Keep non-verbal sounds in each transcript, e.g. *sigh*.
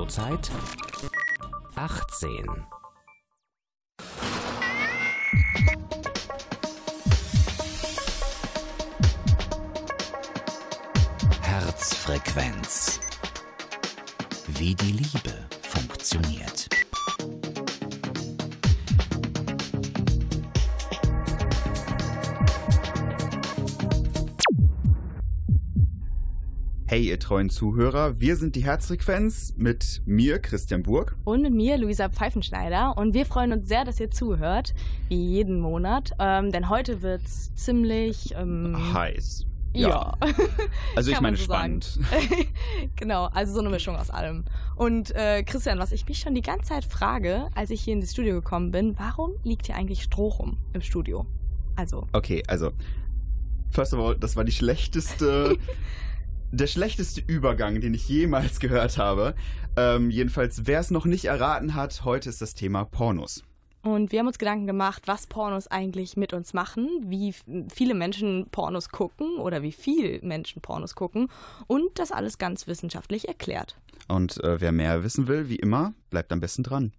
Pornozeit 18. Herzfrequenz. Wie die Liebe funktioniert. Hey, ihr treuen Zuhörer, wir sind die Herzfrequenz mit mir, Christian Burg. Und mit mir, Luisa Pfeifenschneider. Und wir freuen uns sehr, dass ihr zuhört, wie jeden Monat. Ähm, denn heute wird es ziemlich ähm, heiß. Ja. ja. *laughs* Also ich meine so spannend. *laughs* genau, also so eine Mischung aus allem. Und äh, Christian, was ich mich schon die ganze Zeit frage, als ich hier in das Studio gekommen bin, warum liegt hier eigentlich Stroh rum im Studio? Also. Okay, also First of all, das war die schlechteste *laughs* der schlechteste Übergang, den ich jemals *laughs* gehört habe. Ähm, jedenfalls, wer es noch nicht erraten hat, heute ist das Thema Pornos. Und wir haben uns Gedanken gemacht, was Pornos eigentlich mit uns machen, wie viele Menschen Pornos gucken oder wie viel Menschen Pornos gucken und das alles ganz wissenschaftlich erklärt. Und äh, wer mehr wissen will, wie immer, bleibt am besten dran.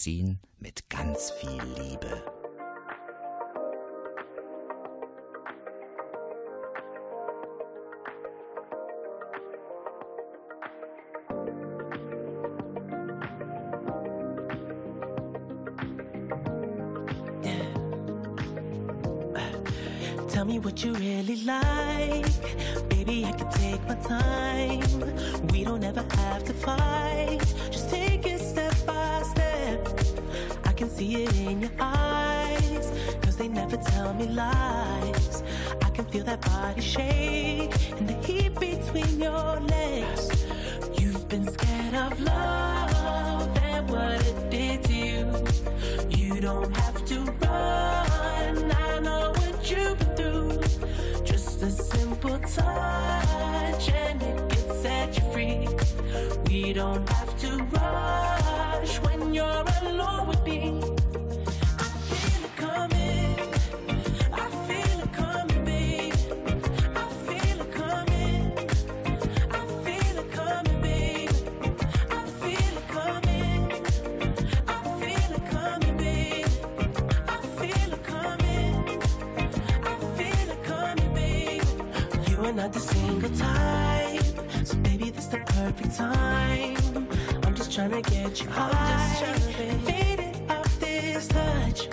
Magazin mit ganz viel Liebe. Tell me what you really like. Baby, I can take my time. We don't ever have to fight. Just take can see it in your eyes. Cause they never tell me lies. I can feel that body shake and the heat between your legs. You've been scared of love and what it did to you. You don't have to run. Type, so baby, this the perfect time. I'm just trying to get you high, faded off this touch.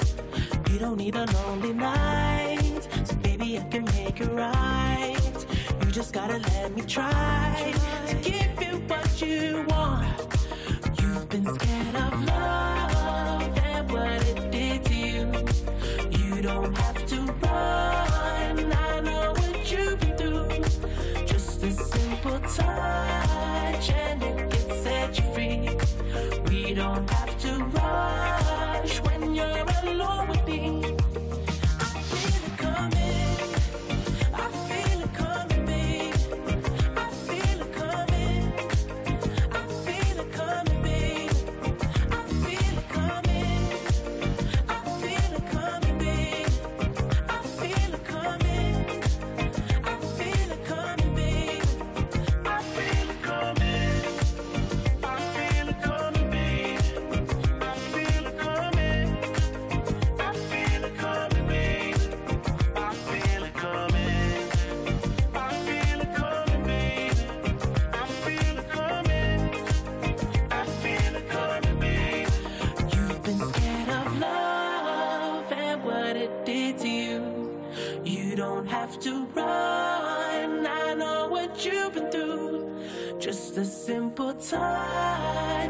You don't need a lonely night, so baby, I can make it right. You just gotta let me try to give you what you want.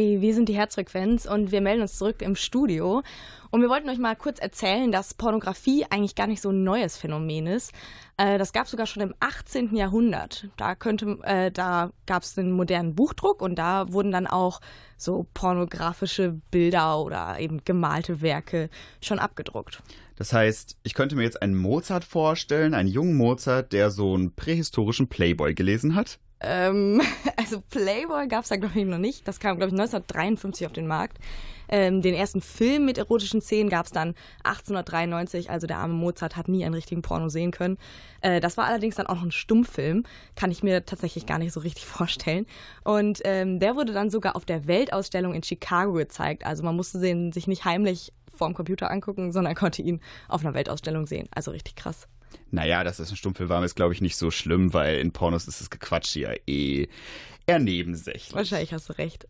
Hi, wir sind die Herzfrequenz und wir melden uns zurück im Studio. Und wir wollten euch mal kurz erzählen, dass Pornografie eigentlich gar nicht so ein neues Phänomen ist. Äh, das gab es sogar schon im 18. Jahrhundert. Da, äh, da gab es den modernen Buchdruck und da wurden dann auch so pornografische Bilder oder eben gemalte Werke schon abgedruckt. Das heißt, ich könnte mir jetzt einen Mozart vorstellen, einen jungen Mozart, der so einen prähistorischen Playboy gelesen hat. Ähm, *laughs* also Playboy gab es da, glaube ich, noch nicht. Das kam, glaube ich, 1953 auf den Markt. Ähm, den ersten Film mit erotischen Szenen gab es dann 1893. Also der arme Mozart hat nie einen richtigen Porno sehen können. Äh, das war allerdings dann auch noch ein Stummfilm. Kann ich mir tatsächlich gar nicht so richtig *laughs* vorstellen. Und ähm, der wurde dann sogar auf der Weltausstellung in Chicago gezeigt. Also man musste den sich nicht heimlich vorm Computer angucken, sondern konnte ihn auf einer Weltausstellung sehen. Also richtig krass. Naja, dass das ein Stummfilm war, ist, glaube ich, nicht so schlimm, weil in Pornos ist das Gequatsche ja eh eher nebensächlich. Wahrscheinlich hast du recht.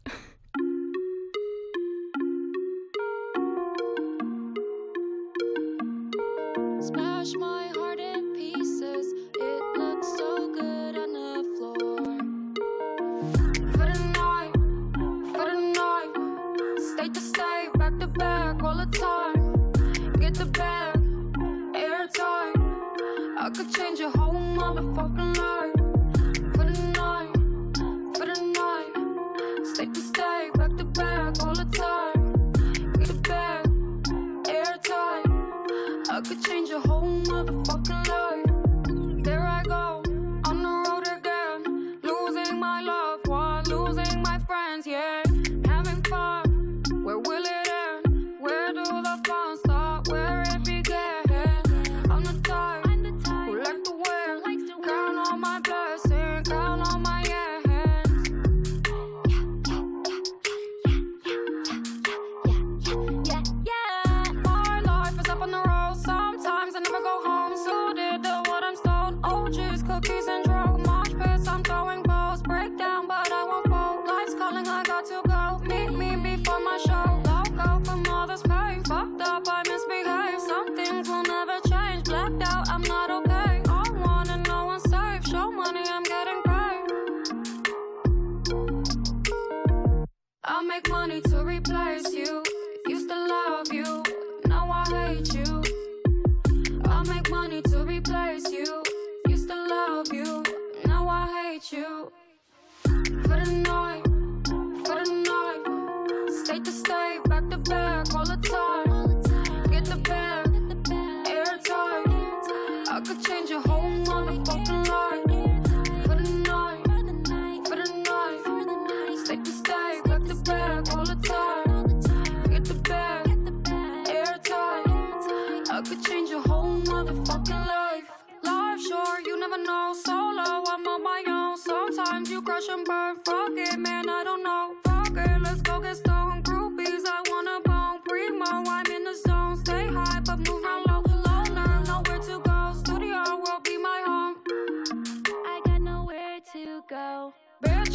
funny to replace you.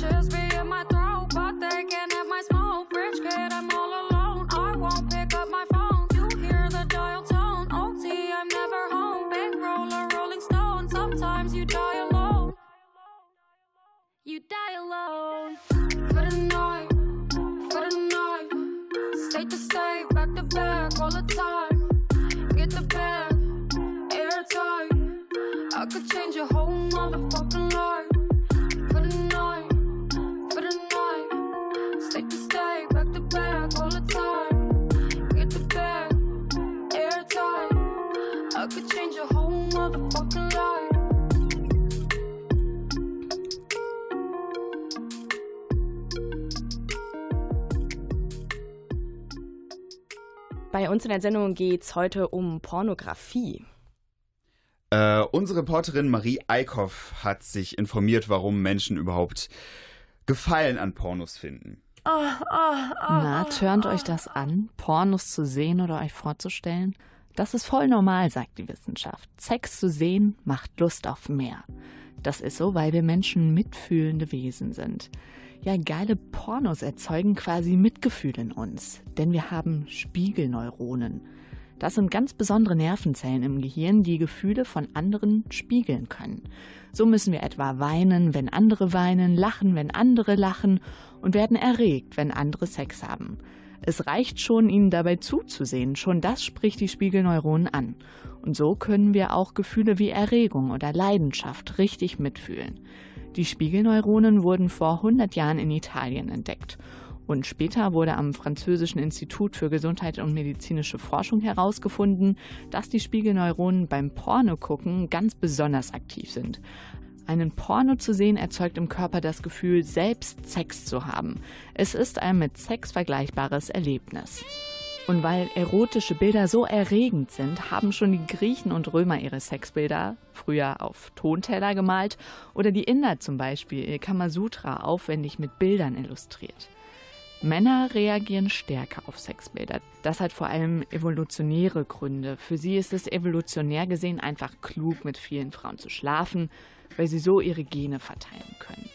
Bitches be in my throat, but they can't have my smoke. Rich kid, I'm all alone. I won't pick up my phone. You hear the dial tone. OT, I'm never home. Bankroller, Rolling Stone. Sometimes you die alone. You die alone. For the night, for the night. State to state, back to back all the time. Get the bag, airtight. I could change your whole motherfucking life. Motherfucking life. Bei uns in der Sendung geht es heute um Pornografie. Äh, unsere Reporterin Marie Eickhoff hat sich informiert, warum Menschen überhaupt Gefallen an Pornos finden. Na, turnt euch das an, Pornos zu sehen oder euch vorzustellen? Das ist voll normal, sagt die Wissenschaft. Sex zu sehen macht Lust auf mehr. Das ist so, weil wir Menschen mitfühlende Wesen sind. Ja, geile Pornos erzeugen quasi Mitgefühl in uns, denn wir haben Spiegelneuronen. Das sind ganz besondere Nervenzellen im Gehirn, die Gefühle von anderen spiegeln können. So müssen wir etwa weinen, wenn andere weinen, lachen, wenn andere lachen und werden erregt, wenn andere Sex haben. Es reicht schon, ihnen dabei zuzusehen, schon das spricht die Spiegelneuronen an. Und so können wir auch Gefühle wie Erregung oder Leidenschaft richtig mitfühlen. Die Spiegelneuronen wurden vor 100 Jahren in Italien entdeckt. Und später wurde am Französischen Institut für Gesundheit und medizinische Forschung herausgefunden, dass die Spiegelneuronen beim Pornogucken ganz besonders aktiv sind. Einen Porno zu sehen erzeugt im Körper das Gefühl, selbst Sex zu haben. Es ist ein mit Sex vergleichbares Erlebnis. Und weil erotische Bilder so erregend sind, haben schon die Griechen und Römer ihre Sexbilder früher auf Tonteller gemalt oder die Inder zum Beispiel ihr Kamasutra aufwendig mit Bildern illustriert. Männer reagieren stärker auf Sexbilder. Das hat vor allem evolutionäre Gründe. Für sie ist es evolutionär gesehen einfach klug, mit vielen Frauen zu schlafen, weil sie so ihre Gene verteilen können.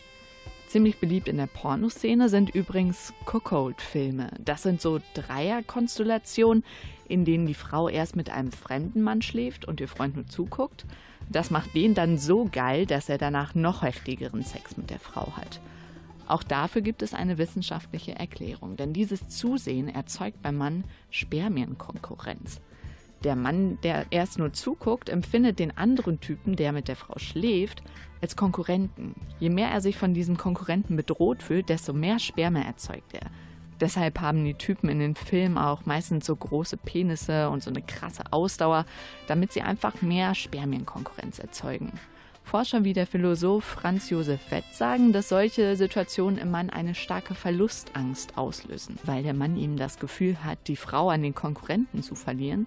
Ziemlich beliebt in der Pornoszene sind übrigens Cuckold-Filme. Das sind so Dreierkonstellationen, in denen die Frau erst mit einem fremden Mann schläft und ihr Freund nur zuguckt. Das macht den dann so geil, dass er danach noch heftigeren Sex mit der Frau hat. Auch dafür gibt es eine wissenschaftliche Erklärung, denn dieses Zusehen erzeugt beim Mann Spermienkonkurrenz. Der Mann, der erst nur zuguckt, empfindet den anderen Typen, der mit der Frau schläft, als Konkurrenten. Je mehr er sich von diesem Konkurrenten bedroht fühlt, desto mehr Sperma erzeugt er. Deshalb haben die Typen in den Filmen auch meistens so große Penisse und so eine krasse Ausdauer, damit sie einfach mehr Spermienkonkurrenz erzeugen. Forscher wie der Philosoph Franz Josef Wetz sagen, dass solche Situationen im Mann eine starke Verlustangst auslösen, weil der Mann ihm das Gefühl hat, die Frau an den Konkurrenten zu verlieren.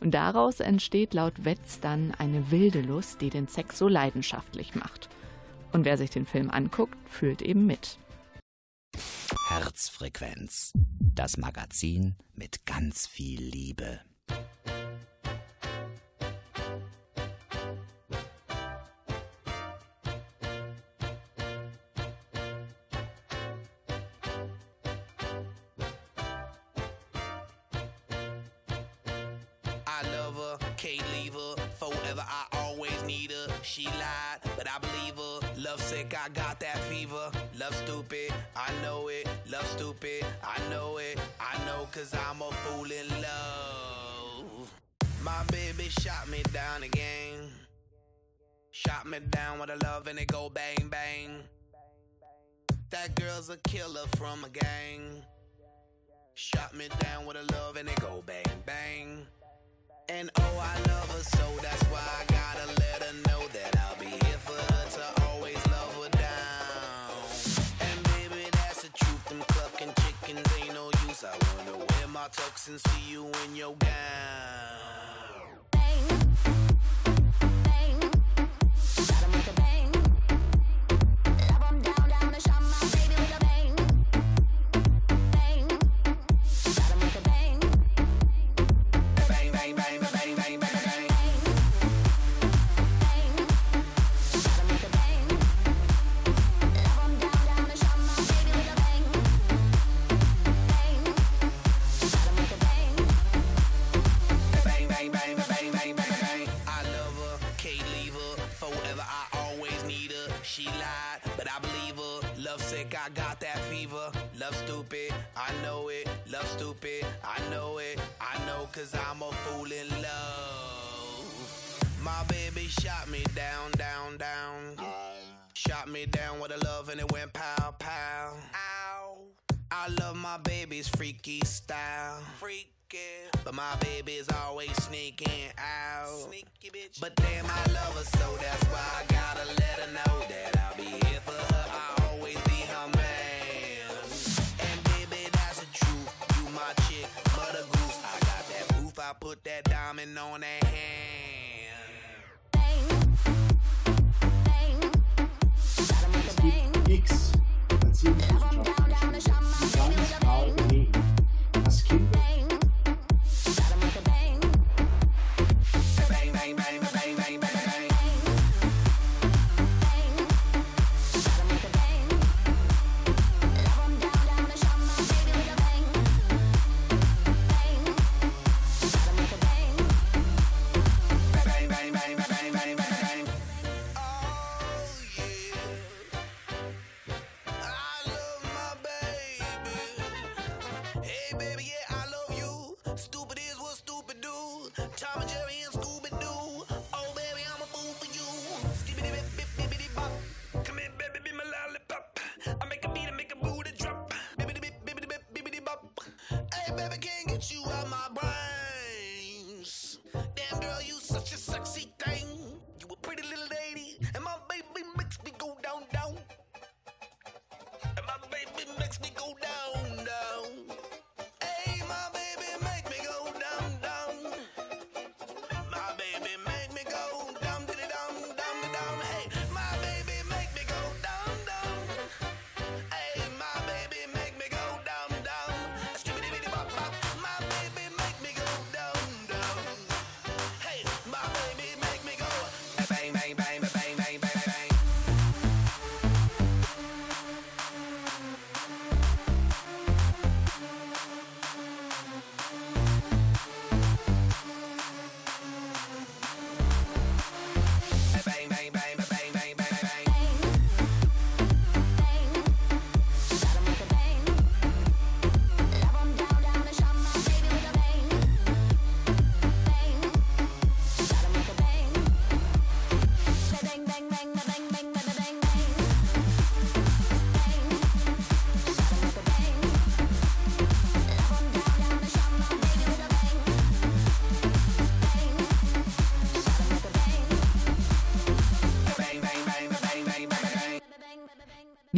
Und daraus entsteht laut Wetz dann eine wilde Lust, die den Sex so leidenschaftlich macht. Und wer sich den Film anguckt, fühlt eben mit. Herzfrequenz. Das Magazin mit ganz viel Liebe. I know it. I know cause I'm a fool in love. My baby shot me down again. Shot me down with a love and it go bang bang. That girl's a killer from a gang. Shot me down with a love and it go bang bang. And oh, I love her so that's why I gotta and see you in your gown. Cause I'm a fool in love. My baby shot me down, down, down. Shot me down with a love and it went pow, pow. Ow. I love my baby's freaky style. Freaky. But my baby's always sneaking out. Sneaky bitch. But damn, I love her so that's why I gotta let her know that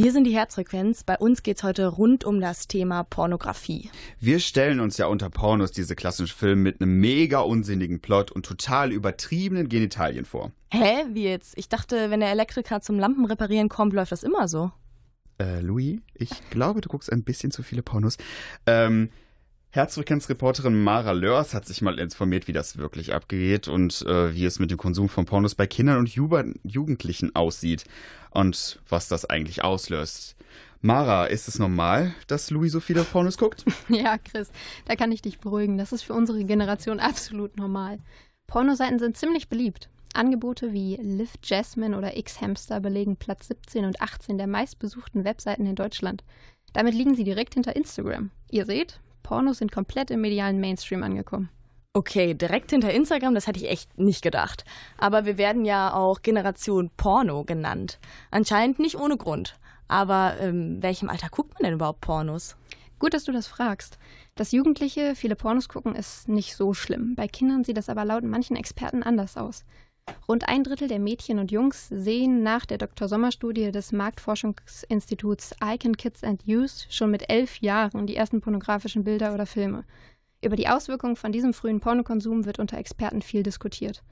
Wir sind die Herzfrequenz. Bei uns geht es heute rund um das Thema Pornografie. Wir stellen uns ja unter Pornos diese klassischen Filme mit einem mega unsinnigen Plot und total übertriebenen Genitalien vor. Hä? Wie jetzt? Ich dachte, wenn der Elektriker zum Lampenreparieren kommt, läuft das immer so. Äh, Louis, ich glaube, du guckst ein bisschen zu viele Pornos. Ähm, Herzfrequenzreporterin Mara Lörs hat sich mal informiert, wie das wirklich abgeht und äh, wie es mit dem Konsum von Pornos bei Kindern und Ju Jugendlichen aussieht und was das eigentlich auslöst. Mara, ist es normal, dass Louis so viele Pornos guckt? *laughs* Ja, Chris, da kann ich dich beruhigen. Das ist für unsere Generation absolut normal. Pornoseiten sind ziemlich beliebt. Angebote wie Live Jasmine oder X-Hamster belegen Platz 17 und 18 der meistbesuchten Webseiten in Deutschland. Damit liegen sie direkt hinter Instagram. Ihr seht, Pornos sind komplett im medialen Mainstream angekommen. Okay, direkt hinter Instagram, das hätte ich echt nicht gedacht. Aber wir werden ja auch Generation Porno genannt. Anscheinend nicht ohne Grund. Aber in ähm, welchem Alter guckt man denn überhaupt Pornos? Gut, dass du das fragst. Dass Jugendliche viele Pornos gucken, ist nicht so schlimm. Bei Kindern sieht das aber laut manchen Experten anders aus. Rund ein Drittel der Mädchen und Jungs sehen nach der Dr. Sommer-Studie des Marktforschungsinstituts Icon Kids and Youth schon mit elf Jahren die ersten pornografischen Bilder oder Filme. Über die Auswirkungen von diesem frühen Pornokonsum wird unter Experten viel diskutiert.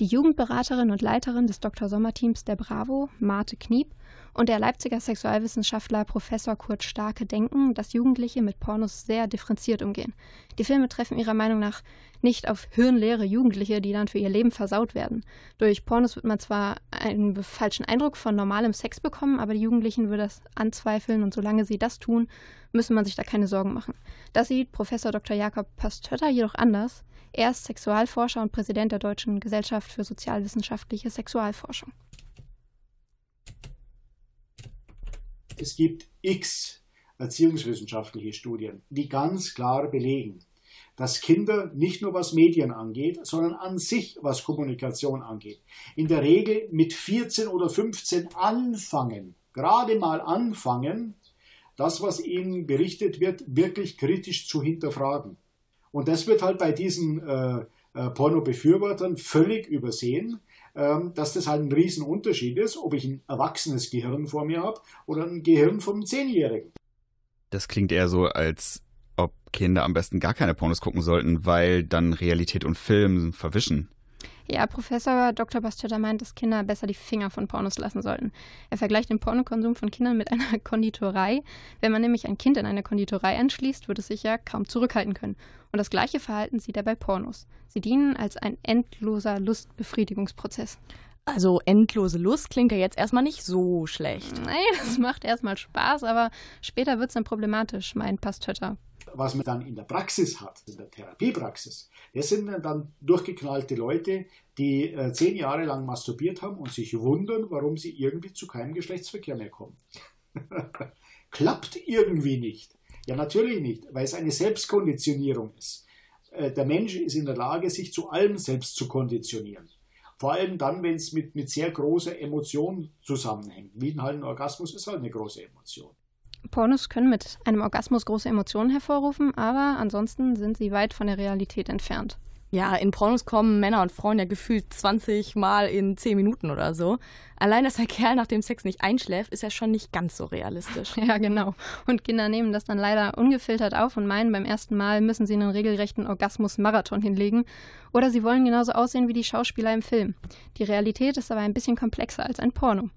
Die Jugendberaterin und Leiterin des Dr. Sommer-Teams der Bravo, Marte Kniep, und der Leipziger Sexualwissenschaftler Professor Kurt Starke denken, dass Jugendliche mit Pornos sehr differenziert umgehen. Die Filme treffen ihrer Meinung nach nicht auf hirnleere Jugendliche, die dann für ihr Leben versaut werden. Durch Pornos wird man zwar einen falschen Eindruck von normalem Sex bekommen, aber die Jugendlichen würden das anzweifeln und solange sie das tun, müsse man sich da keine Sorgen machen. Das sieht Professor Dr. Jakob Pastötter jedoch anders. Er ist Sexualforscher und Präsident der Deutschen Gesellschaft für sozialwissenschaftliche Sexualforschung. Es gibt x erziehungswissenschaftliche Studien, die ganz klar belegen, dass Kinder nicht nur was Medien angeht, sondern an sich was Kommunikation angeht, in der Regel mit 14 oder 15 anfangen, gerade mal anfangen, das, was ihnen berichtet wird, wirklich kritisch zu hinterfragen. Und das wird halt bei diesen äh, äh, Porno-Befürwortern völlig übersehen, ähm, dass das halt ein Riesenunterschied ist, ob ich ein erwachsenes Gehirn vor mir habe oder ein Gehirn vom Zehnjährigen. Das klingt eher so, als ob Kinder am besten gar keine Pornos gucken sollten, weil dann Realität und Film verwischen. Ja, Professor Dr. Bastötter meint, dass Kinder besser die Finger von Pornos lassen sollten. Er vergleicht den Pornokonsum von Kindern mit einer *laughs* Konditorei. Wenn man nämlich ein Kind in eine Konditorei anschließt, wird es sich ja kaum zurückhalten können. Und das gleiche Verhalten sieht er bei Pornos. Sie dienen als ein endloser Lustbefriedigungsprozess. Also endlose Lust klingt ja jetzt erstmal nicht so schlecht. Nee, *laughs* das macht erstmal Spaß, aber später wird es dann problematisch, meint Pastötter was man dann in der Praxis hat, in der Therapiepraxis, das sind dann durchgeknallte Leute, die äh, zehn Jahre lang masturbiert haben und sich wundern, warum sie irgendwie zu keinem Geschlechtsverkehr mehr kommen. *laughs* Klappt irgendwie nicht. Ja, natürlich nicht, weil es eine Selbstkonditionierung ist. Äh, der Mensch ist in der Lage, sich zu allem selbst zu konditionieren. Vor allem dann, wenn es mit, mit sehr großer Emotion zusammenhängt. Wie halt ein Orgasmus ist halt eine große Emotion. Pornos können mit einem Orgasmus große Emotionen hervorrufen, aber ansonsten sind sie weit von der Realität entfernt. Ja, in Pornos kommen Männer und Frauen ja gefühlt 20 Mal in 10 Minuten oder so. Allein, dass der Kerl nach dem Sex nicht einschläft, ist ja schon nicht ganz so realistisch. *laughs* Ja, genau. Und Kinder nehmen das dann leider ungefiltert auf und meinen, beim ersten Mal müssen sie einen regelrechten Orgasmus-Marathon hinlegen. Oder sie wollen genauso aussehen wie die Schauspieler im Film. Die Realität ist aber ein bisschen komplexer als ein Porno.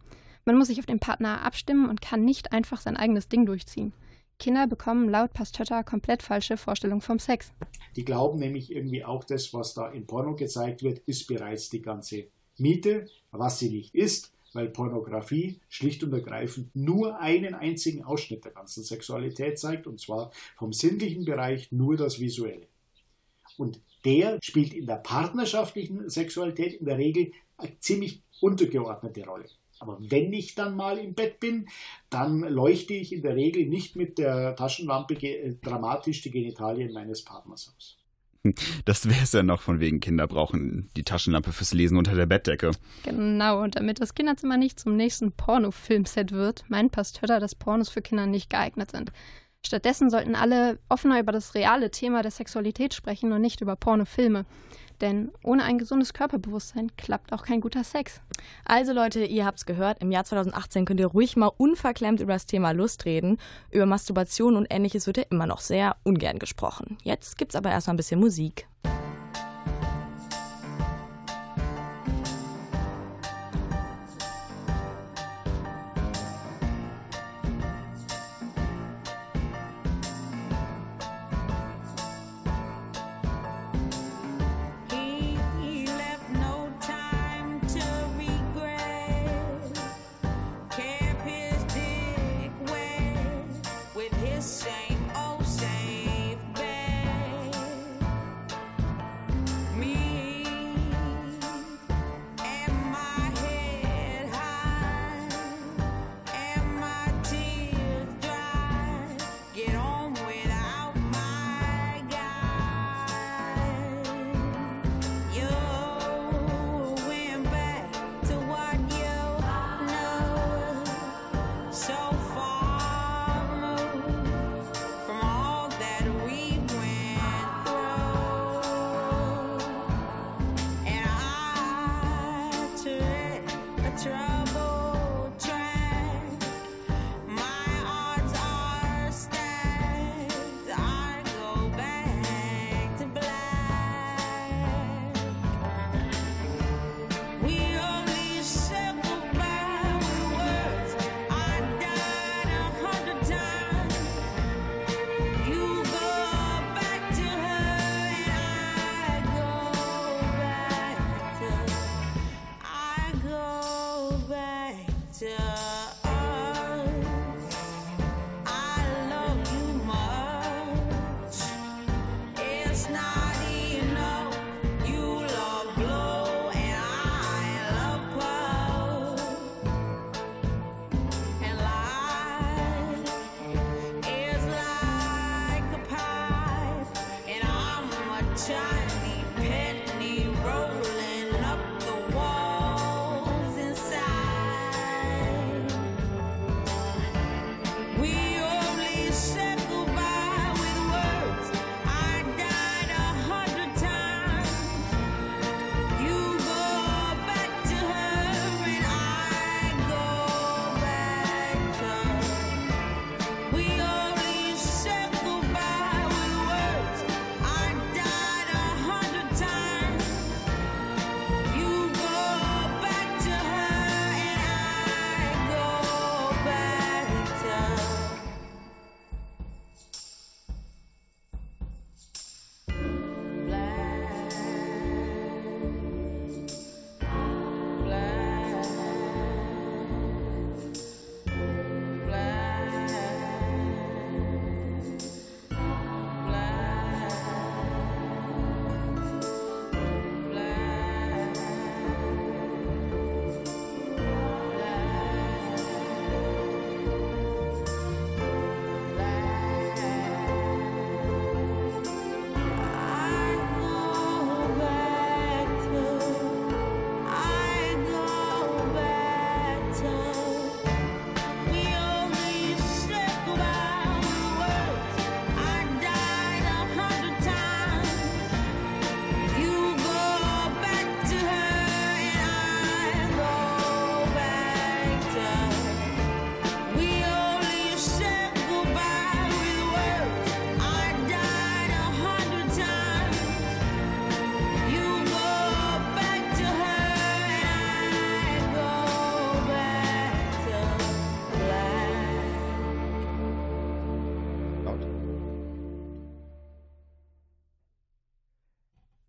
Man muss sich auf den Partner abstimmen und kann nicht einfach sein eigenes Ding durchziehen. Kinder bekommen laut Pastötter komplett falsche Vorstellungen vom Sex. Die glauben nämlich irgendwie auch, das, was da im Porno gezeigt wird, ist bereits die ganze Miete, was sie nicht ist, weil Pornografie schlicht und ergreifend nur einen einzigen Ausschnitt der ganzen Sexualität zeigt, und zwar vom sinnlichen Bereich nur das Visuelle. Und der spielt in der partnerschaftlichen Sexualität in der Regel eine ziemlich untergeordnete Rolle. Aber wenn ich dann mal im Bett bin, dann leuchte ich in der Regel nicht mit der Taschenlampe äh, dramatisch die Genitalien meines Partners aus. *laughs* Das wäre es ja noch von wegen Kinder brauchen die Taschenlampe fürs Lesen unter der Bettdecke. Genau, und damit das Kinderzimmer nicht zum nächsten Pornofilmset wird, meint Pastötter, dass Pornos für Kinder nicht geeignet sind. Stattdessen sollten alle offener über das reale Thema der Sexualität sprechen und nicht über Pornofilme. Denn ohne ein gesundes Körperbewusstsein klappt auch kein guter Sex. Also Leute, ihr habt's gehört, im Jahr 2018 könnt ihr ruhig mal unverklemmt über das Thema Lust reden. Über Masturbation und ähnliches wird ja immer noch sehr ungern gesprochen. Jetzt gibt's aber erstmal ein bisschen Musik.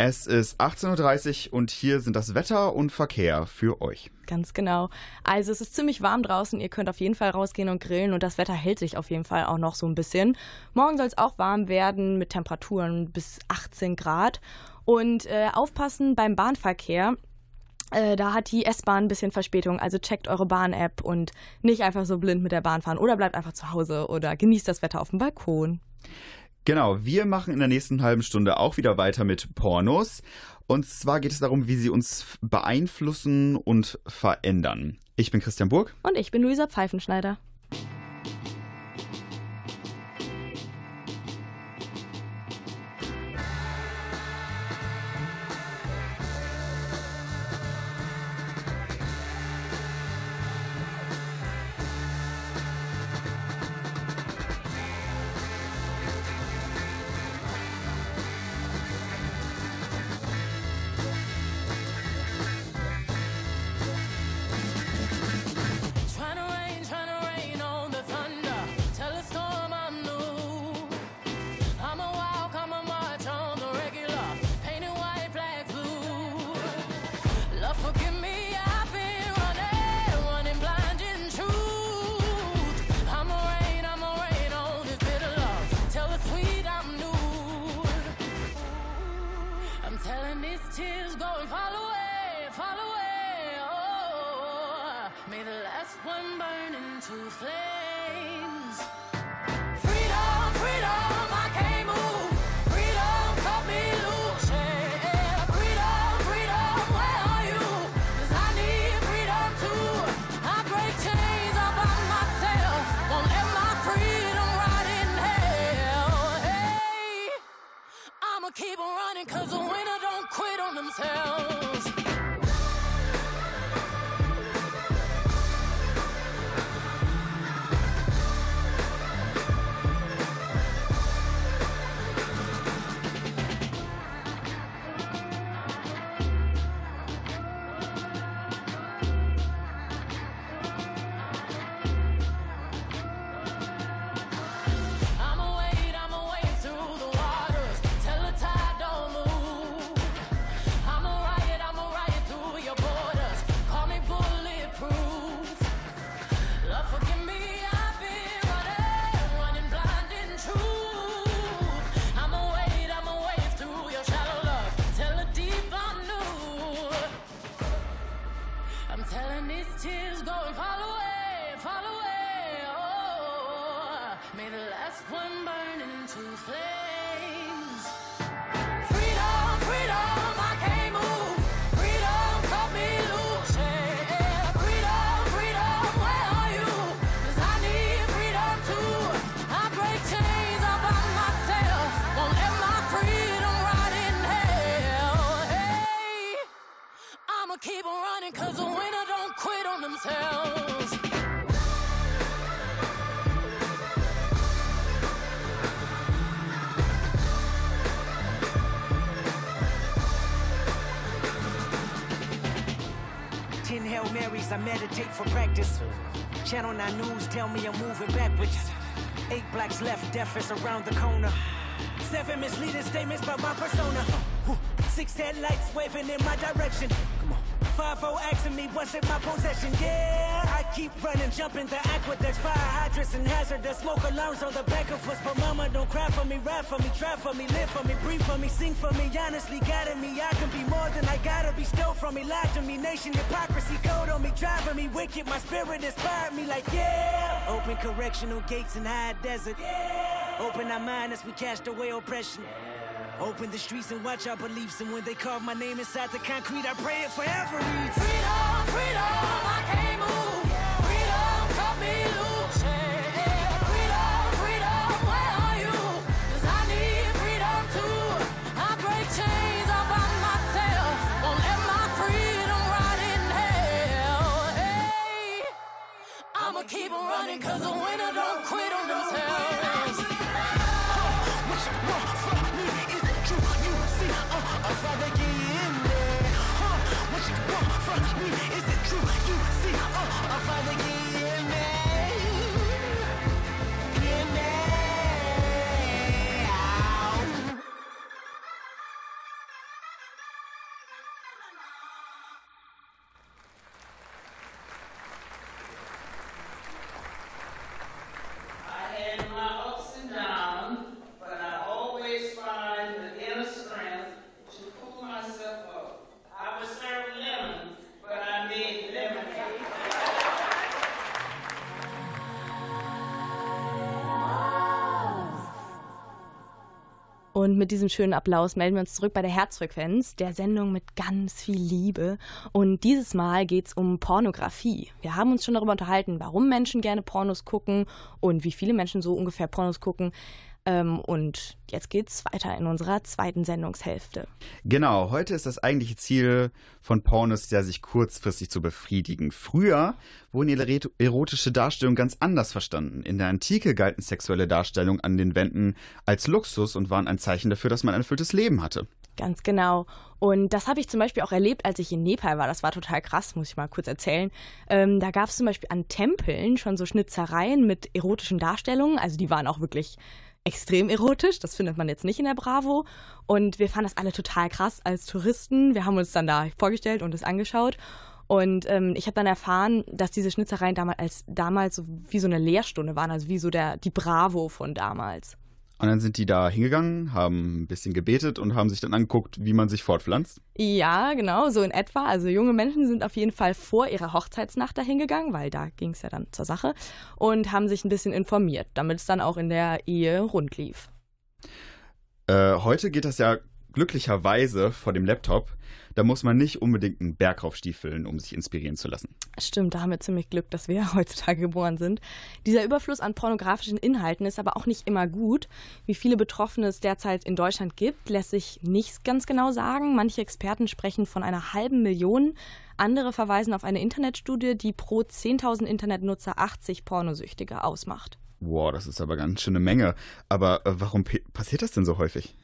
Es ist 18.30 Uhr und hier sind das Wetter und Verkehr für euch. Ganz genau. Also es ist ziemlich warm draußen. Ihr könnt auf jeden Fall rausgehen und grillen und das Wetter hält sich auf jeden Fall auch noch so ein bisschen. Morgen soll es auch warm werden mit Temperaturen bis 18 Grad. Und äh, aufpassen beim Bahnverkehr. Äh, da hat die S-Bahn ein bisschen Verspätung. Also checkt eure Bahn-App und nicht einfach so blind mit der Bahn fahren. Oder bleibt einfach zu Hause oder genießt das Wetter auf dem Balkon. Genau, wir machen in der nächsten halben Stunde auch wieder weiter mit Pornos. Und zwar geht es darum, wie sie uns beeinflussen und verändern. Ich bin Christian Burg. Und ich bin Luisa Pfeifenschneider. I meditate for practice. Channel 9 News tell me I'm moving backwards. Eight blacks left, death is around the corner. Seven misleading statements about my persona. Six headlights waving in my direction. Come on. Five O asking me what's in my possession. Yeah, keep running, jumping the aqueducts, fire hydrants and hazardous smoke alarms on the back of us. But mama, don't cry for me, ride for me, drive for me, live for me, breathe for me, sing for me. Honestly, guiding me, I can be more than I gotta be. Stole from me, lied to me, nation hypocrisy, code on me, driving me wicked. My spirit inspired me, like yeah. Open correctional gates in high desert. Yeah. Open our mind as we cast away oppression. Open the streets and watch our beliefs. And when they carve my name inside the concrete, I pray it forever. Freedom, freedom, I can't move. Running 'cause the winner don't quit on themselves. What you want from me? Is it true? You see, uh, try to get in there. Huh? What you want from me? Mit diesem schönen Applaus melden wir uns zurück bei der Herzfrequenz, der Sendung mit ganz viel Liebe. Und dieses Mal geht es um Pornografie. Wir haben uns schon darüber unterhalten, warum Menschen gerne Pornos gucken und wie viele Menschen so ungefähr Pornos gucken. Ähm, und jetzt geht's weiter in unserer zweiten Sendungshälfte. Genau, heute ist das eigentliche Ziel von Pornos ja, sich kurzfristig zu befriedigen. Früher wurden erotische Darstellungen ganz anders verstanden. In der Antike galten sexuelle Darstellungen an den Wänden als Luxus und waren ein Zeichen dafür, dass man ein erfülltes Leben hatte. Ganz genau. Und das habe ich zum Beispiel auch erlebt, als ich in Nepal war. Das war total krass, muss ich mal kurz erzählen. Ähm, da gab es zum Beispiel an Tempeln schon so Schnitzereien mit erotischen Darstellungen. Also die waren auch wirklich extrem erotisch. Das findet man jetzt nicht in der Bravo. Und wir fanden das alle total krass als Touristen. Wir haben uns dann da vorgestellt und es angeschaut. Und ähm, ich habe dann erfahren, dass diese Schnitzereien damals, als, damals wie so eine Lehrstunde waren, also wie so der, die Bravo von damals. Und dann sind die da hingegangen, haben ein bisschen gebetet und haben sich dann angeguckt, wie man sich fortpflanzt. Ja, genau, so in etwa. Also junge Menschen sind auf jeden Fall vor ihrer Hochzeitsnacht dahin gegangen, weil da ging es ja dann zur Sache und haben sich ein bisschen informiert, damit es dann auch in der Ehe rund lief. Äh, heute geht das ja glücklicherweise vor dem Laptop. Da muss man nicht unbedingt einen Berg raufstiefeln, um sich inspirieren zu lassen. Stimmt, da haben wir ziemlich Glück, dass wir *laughs* heutzutage geboren sind. Dieser Überfluss an pornografischen Inhalten ist aber auch nicht immer gut. Wie viele Betroffene es derzeit in Deutschland gibt, lässt sich nicht ganz genau sagen. Manche Experten sprechen von einer halben Million. Andere verweisen auf eine Internetstudie, die pro 10.000 Internetnutzer 80 Pornosüchtige ausmacht. Wow, das ist aber ganz schön eine Menge. Aber äh, warum passiert das denn so häufig?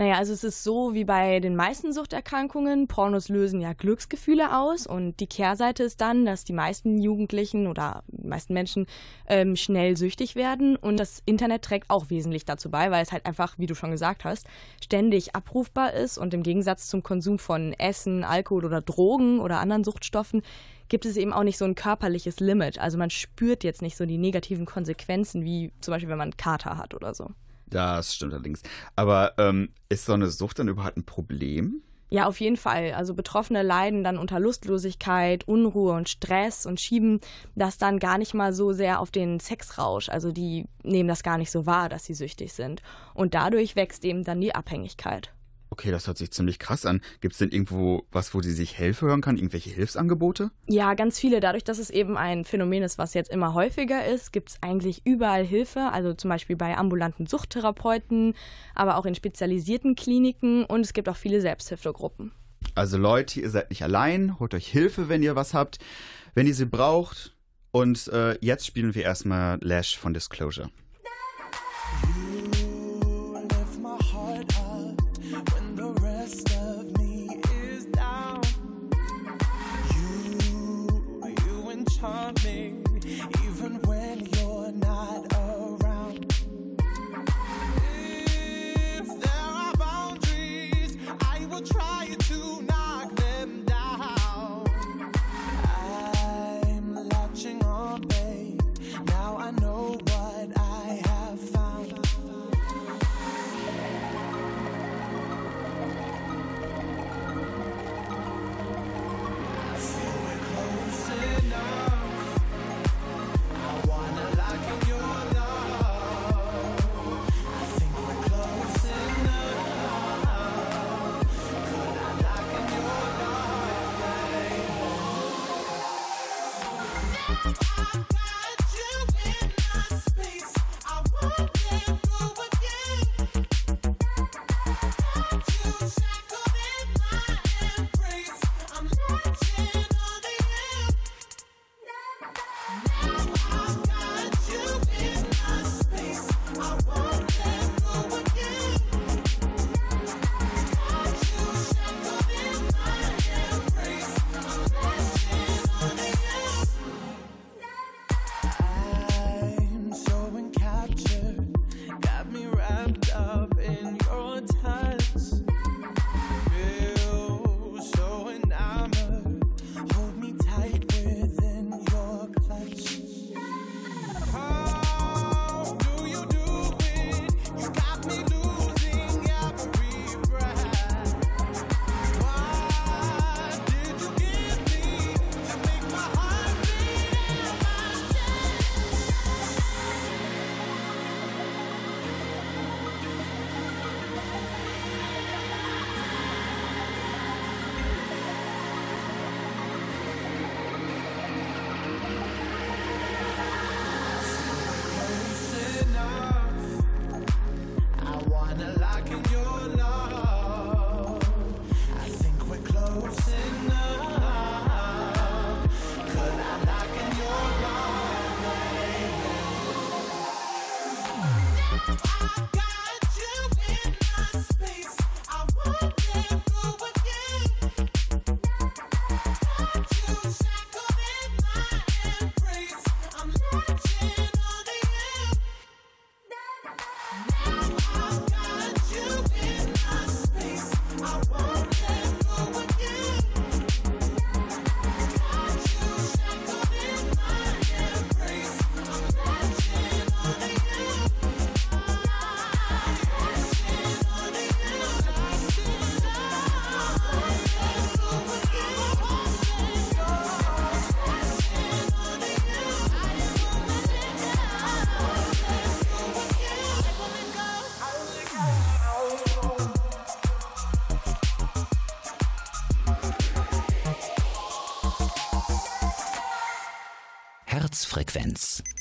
Naja, also es ist so wie bei den meisten Suchterkrankungen. Pornos lösen ja Glücksgefühle aus und die Kehrseite ist dann, dass die meisten Jugendlichen oder die meisten Menschen ähm, schnell süchtig werden und das Internet trägt auch wesentlich dazu bei, weil es halt einfach, wie du schon gesagt hast, ständig abrufbar ist und im Gegensatz zum Konsum von Essen, Alkohol oder Drogen oder anderen Suchtstoffen gibt es eben auch nicht so ein körperliches Limit. Also man spürt jetzt nicht so die negativen Konsequenzen, wie zum Beispiel, wenn man Kater hat oder so. Das stimmt allerdings. Aber ähm, ist so eine Sucht dann überhaupt ein Problem? Ja, auf jeden Fall. Also Betroffene leiden dann unter Lustlosigkeit, Unruhe und Stress und schieben das dann gar nicht mal so sehr auf den Sexrausch. Also die nehmen das gar nicht so wahr, dass sie süchtig sind. Und dadurch wächst eben dann die Abhängigkeit. Okay, das hört sich ziemlich krass an. Gibt es denn irgendwo was, wo sie sich Hilfe hören kann? Irgendwelche Hilfsangebote? Ja, ganz viele. Dadurch, dass es eben ein Phänomen ist, was jetzt immer häufiger ist, gibt es eigentlich überall Hilfe. Also zum Beispiel bei ambulanten Suchttherapeuten, aber auch in spezialisierten Kliniken und es gibt auch viele Selbsthilfegruppen. Also Leute, ihr seid nicht allein. Holt euch Hilfe, wenn ihr was habt, wenn ihr sie braucht. Und äh, jetzt spielen wir erstmal Lash von Disclosure. I got you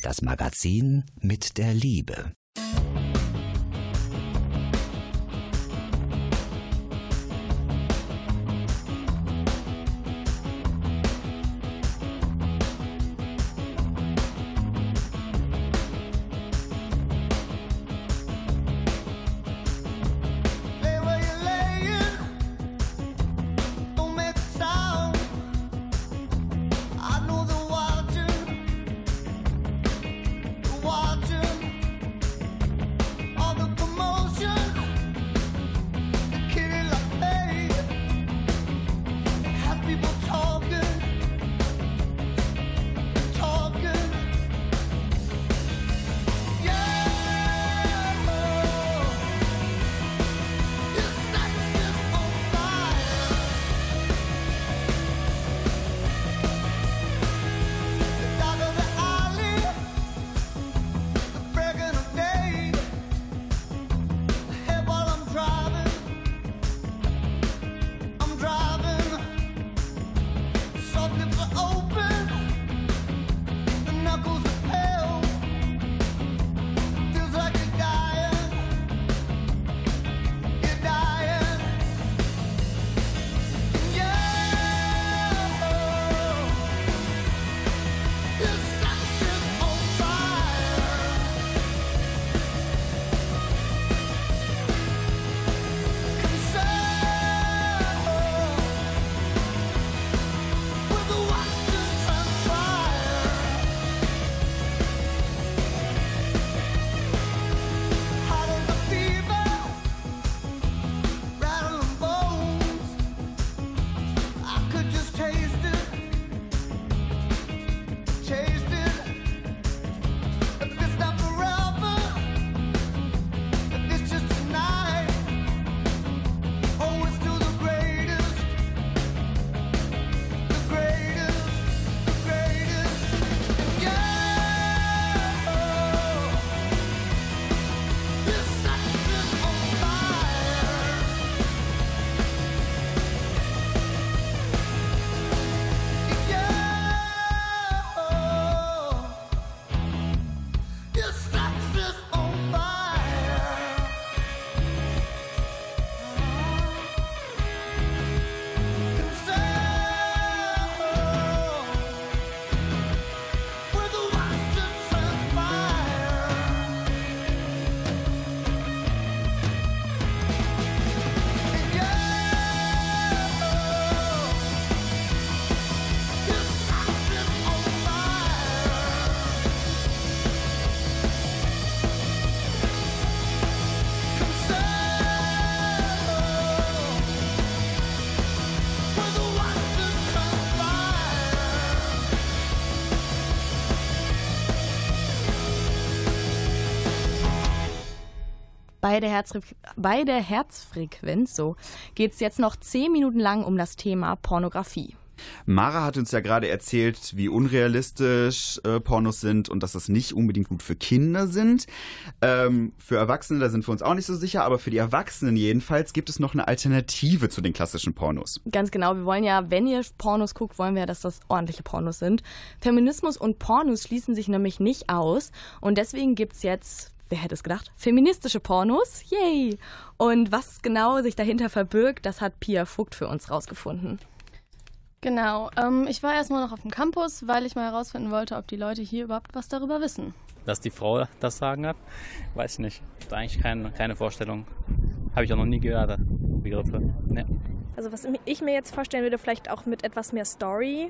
das Magazin mit der Liebe. Bei der, Herzfre bei der Herzfrequenz so geht es jetzt noch zehn Minuten lang um das Thema Pornografie. Mara hat uns ja gerade erzählt, wie unrealistisch äh, Pornos sind und dass das nicht unbedingt gut für Kinder sind. Ähm, für Erwachsene, da sind wir uns auch nicht so sicher, aber für die Erwachsenen jedenfalls gibt es noch eine Alternative zu den klassischen Pornos. Ganz genau, wir wollen ja, wenn ihr Pornos guckt, wollen wir ja, dass das ordentliche Pornos sind. Feminismus und Pornos schließen sich nämlich nicht aus und deswegen gibt es jetzt, wer hätte es gedacht, feministische Pornos. Yay! Und was genau sich dahinter verbirgt, das hat Pia Vogt für uns rausgefunden. Genau, ähm, ich war erstmal noch auf dem Campus, weil ich mal herausfinden wollte, ob die Leute hier überhaupt was darüber wissen. Dass die Frau das Sagen hat, weiß ich nicht. Ist eigentlich kein, keine Vorstellung. Habe ich auch noch nie gehört, Begriffe. Ja. Also was ich mir jetzt vorstellen würde, vielleicht auch mit etwas mehr Story,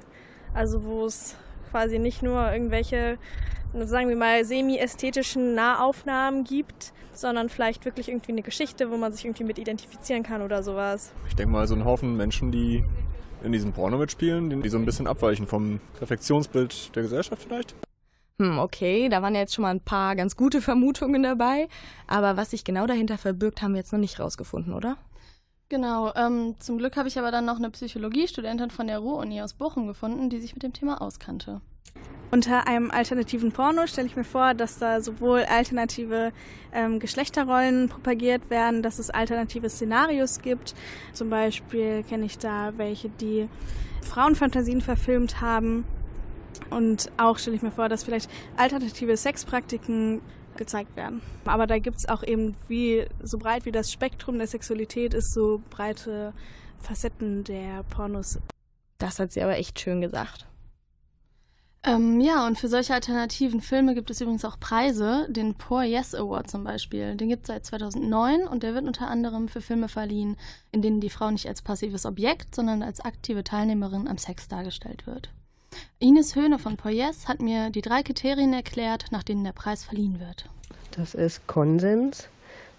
also wo es quasi nicht nur irgendwelche, sagen wir mal, semi-ästhetischen Nahaufnahmen gibt, sondern vielleicht wirklich irgendwie eine Geschichte, wo man sich irgendwie mit identifizieren kann oder sowas. Ich denke mal, so ein Haufen Menschen, die in diesem Porno mitspielen, die so ein bisschen abweichen vom Perfektionsbild der Gesellschaft vielleicht. Hm, okay, da waren ja jetzt schon mal ein paar ganz gute Vermutungen dabei. Aber was sich genau dahinter verbirgt, haben wir jetzt noch nicht rausgefunden, oder? Genau, ähm, zum Glück habe ich aber dann noch eine Psychologiestudentin von der Ruhr-Uni aus Bochum gefunden, die sich mit dem Thema auskannte. Unter einem alternativen Porno stelle ich mir vor, dass da sowohl alternative ähm, Geschlechterrollen propagiert werden, dass es alternative Szenarios gibt. Zum Beispiel kenne ich da welche, die Frauenfantasien verfilmt haben. Und auch stelle ich mir vor, dass vielleicht alternative Sexpraktiken gezeigt werden. Aber da gibt es auch eben, wie so breit wie das Spektrum der Sexualität ist, so breite Facetten der Pornos. Das hat sie aber echt schön gesagt. Ähm, ja, und für solche alternativen Filme gibt es übrigens auch Preise, den Poor Yes Award zum Beispiel. Den gibt es seit 2009 und der wird unter anderem für Filme verliehen, in denen die Frau nicht als passives Objekt, sondern als aktive Teilnehmerin am Sex dargestellt wird. Ines Höhne von Poor Yes hat mir die drei Kriterien erklärt, nach denen der Preis verliehen wird. Das ist Konsens,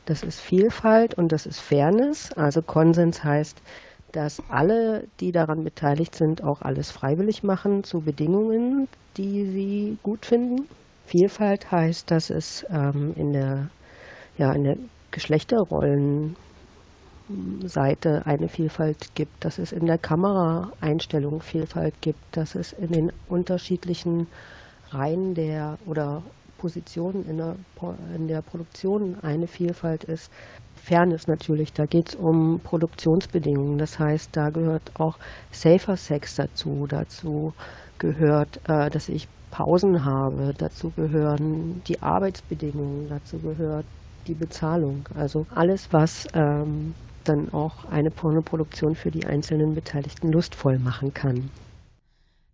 das ist Vielfalt und das ist Fairness. Also Konsens heißt, dass alle, die daran beteiligt sind, auch alles freiwillig machen zu Bedingungen, die sie gut finden. Vielfalt heißt, dass es ähm, in der, ja, in der Geschlechterrollenseite eine Vielfalt gibt, dass es in der Kameraeinstellung Vielfalt gibt, dass es in den unterschiedlichen Reihen der oder Positionen in der, in der Produktion eine Vielfalt ist. Fairness natürlich, da geht es um Produktionsbedingungen. Das heißt, da gehört auch Safer Sex dazu. Dazu gehört, äh, dass ich Pausen habe. Dazu gehören die Arbeitsbedingungen. Dazu gehört die Bezahlung. Also alles, was ähm, dann auch eine Pornoproduktion für die einzelnen Beteiligten lustvoll machen kann.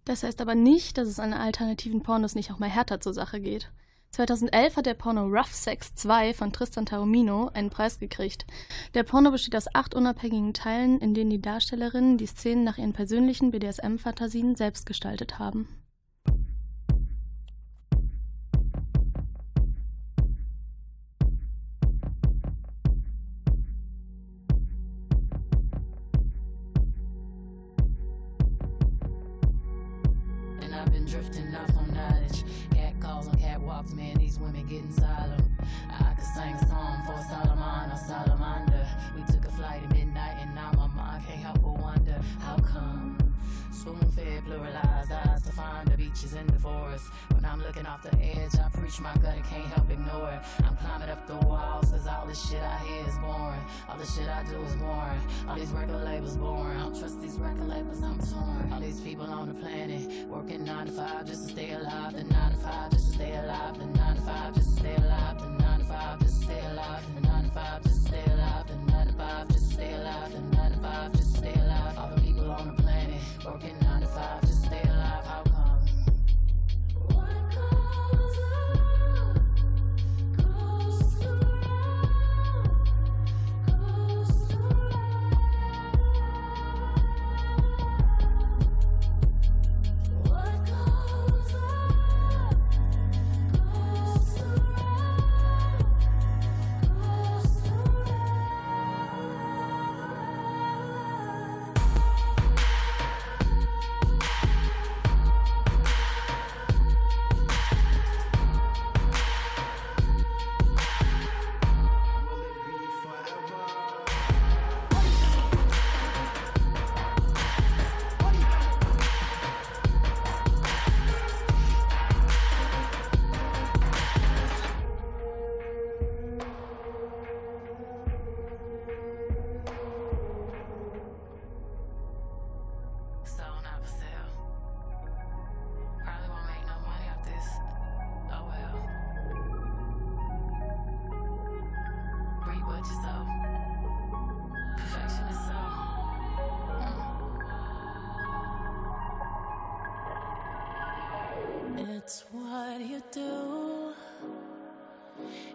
Das heißt aber nicht, dass es an alternativen Pornos nicht auch mal härter zur Sache geht. 2011 hat der Porno Rough Sex 2 von Tristan Taormino einen Preis gekriegt. Der Porno besteht aus acht unabhängigen Teilen, in denen die Darstellerinnen die Szenen nach ihren persönlichen BDSM-Fantasien selbst gestaltet haben. And I've been drifting off on knowledge. On catwalks, man, these women getting silent. I could sing a song for Solomon or Salamander. We took a flight at midnight and now my mind can't help but wonder how come. Spoon fed, pluralized eyes to find the beaches in the forest. When I'm looking off the edge, I preach my gut and can't help ignore it. I'm climbing up the walls, cause all this shit I hear is boring. All the shit I do is boring. All these record labels boring. I don't trust these record labels, I'm torn. All these people on the planet working nine to five just to stay alive. The nine to five just to stay alive. The nine to five just to stay alive. The nine to five just to stay alive. The nine to five just to stay alive. This. Oh well. Reap what you sow. Perfection is so. It's what you do,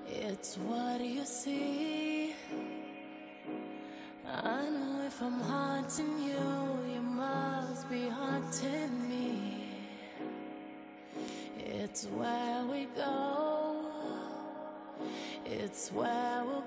it's what you see. I know if I'm haunting you, you must be haunting me. It's where we go, it's where we'll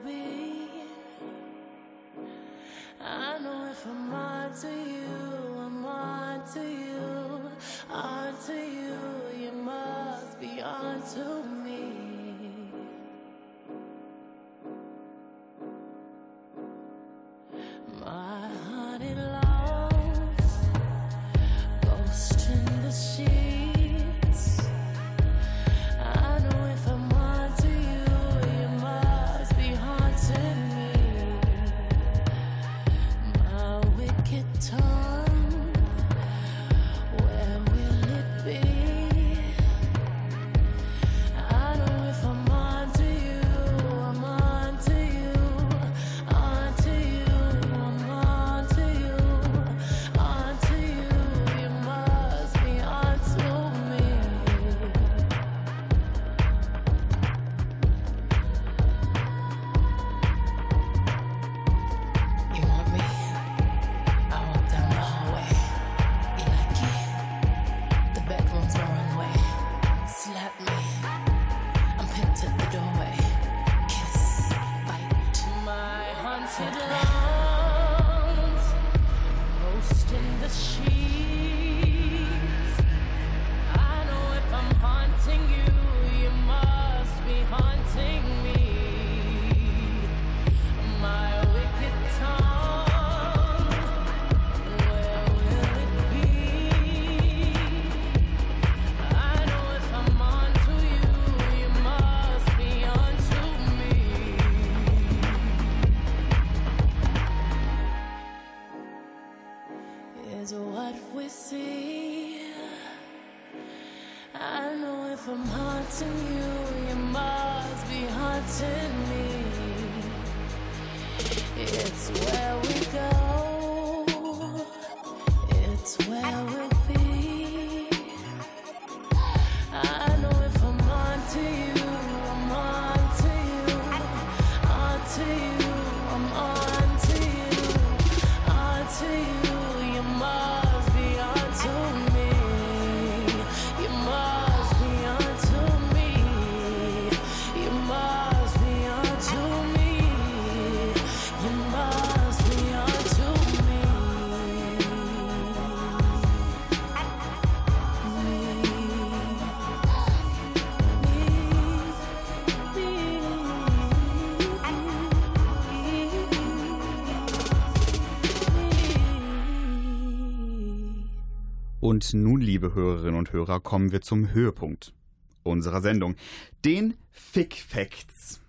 nun, liebe Hörerinnen und Hörer, kommen wir zum Höhepunkt unserer Sendung, den Fick Facts.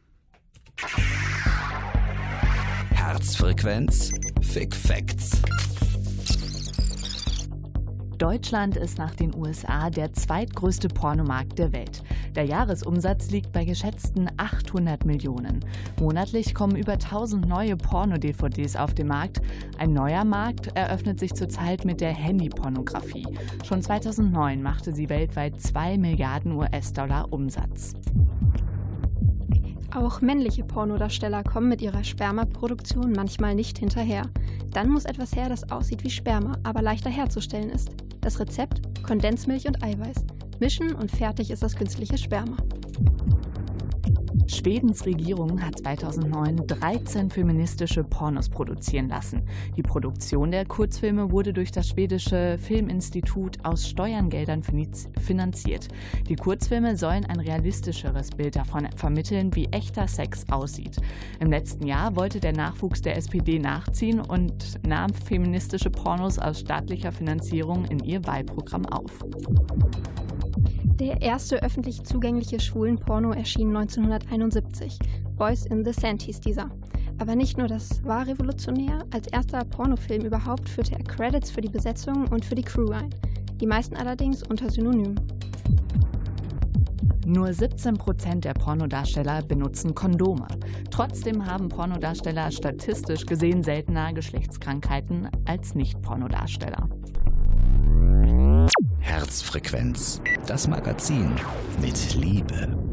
Herzfrequenz Fick Facts. Deutschland ist nach den USA der zweitgrößte Pornomarkt der Welt. Der Jahresumsatz liegt bei geschätzten 800 Millionen. Monatlich kommen über 1000 neue Porno-DVDs auf den Markt. Ein neuer Markt eröffnet sich zurzeit mit der Handypornografie. Schon 2009 machte sie weltweit 2 Milliarden US-Dollar Umsatz. Auch männliche Pornodarsteller kommen mit ihrer Spermaproduktion manchmal nicht hinterher. Dann muss etwas her, das aussieht wie Sperma, aber leichter herzustellen ist. Das Rezept? Kondensmilch und Eiweiß. Mischen und fertig ist das künstliche Sperma. Schwedens Regierung hat 2009 13 feministische Pornos produzieren lassen. Die Produktion der Kurzfilme wurde durch das schwedische Filminstitut aus Steuergeldern finanziert. Die Kurzfilme sollen ein realistischeres Bild davon vermitteln, wie echter Sex aussieht. Im letzten Jahr wollte der Nachwuchs der SPD nachziehen und nahm feministische Pornos aus staatlicher Finanzierung in ihr Wahlprogramm auf. Der erste öffentlich zugängliche Schwulenporno erschien 1971. Boys in the Sand hieß dieser. Aber nicht nur das war revolutionär, als erster Pornofilm überhaupt führte er Credits für die Besetzung und für die Crew ein. Die meisten allerdings unter Synonym. Nur 17 Prozent der Pornodarsteller benutzen Kondome. Trotzdem haben Pornodarsteller statistisch gesehen seltener Geschlechtskrankheiten als Nicht-Pornodarsteller. Herzfrequenz, das Magazin mit Liebe.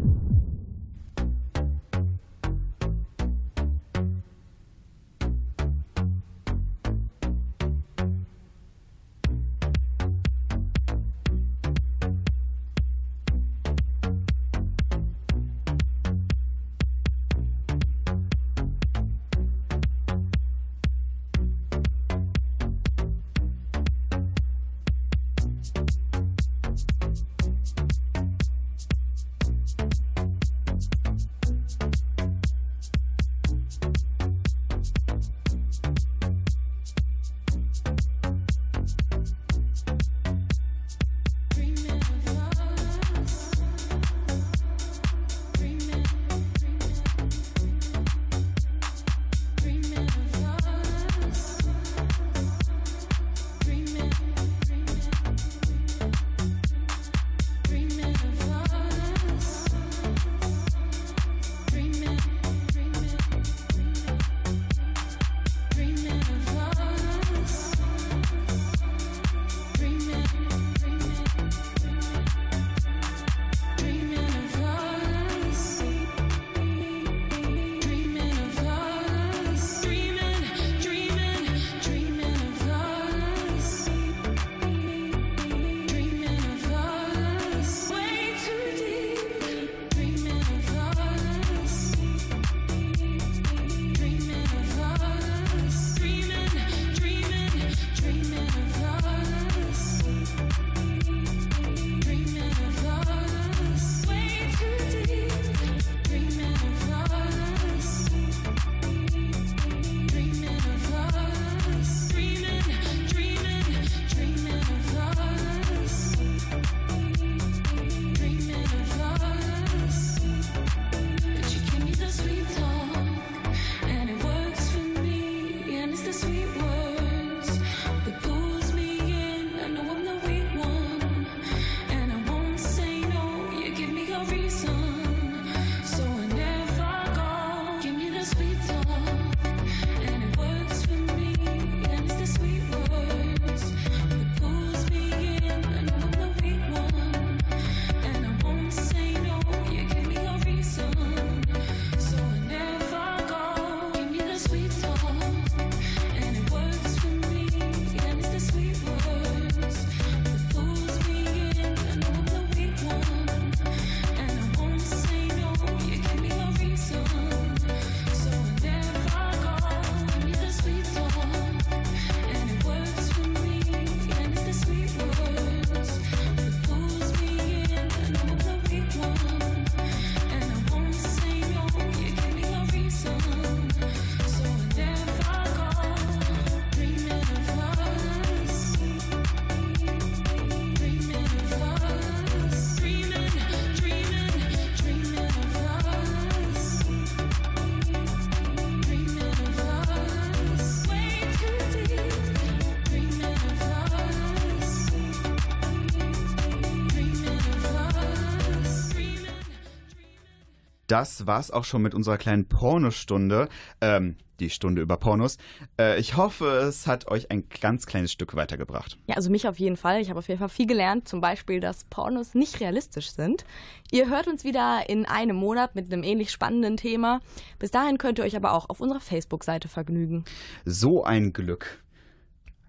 Das war's auch schon mit unserer kleinen Pornostunde. Ähm, die Stunde über Pornos. Äh, ich hoffe, es hat euch ein ganz kleines Stück weitergebracht. Ja, also mich auf jeden Fall. Ich habe auf jeden Fall viel gelernt. Zum Beispiel, dass Pornos nicht realistisch sind. Ihr hört uns wieder in einem Monat mit einem ähnlich spannenden Thema. Bis dahin könnt ihr euch aber auch auf unserer Facebook-Seite vergnügen. So ein Glück.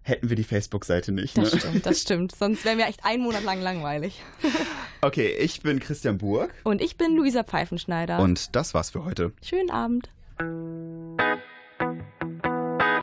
Hätten wir die Facebook-Seite nicht. Das ne? stimmt, das stimmt. Sonst wären wir echt einen Monat lang langweilig. *laughs* Okay, ich bin Christian Burg Und ich bin Luisa Pfeifenschneider. und das war's für heute. Schönen Abend.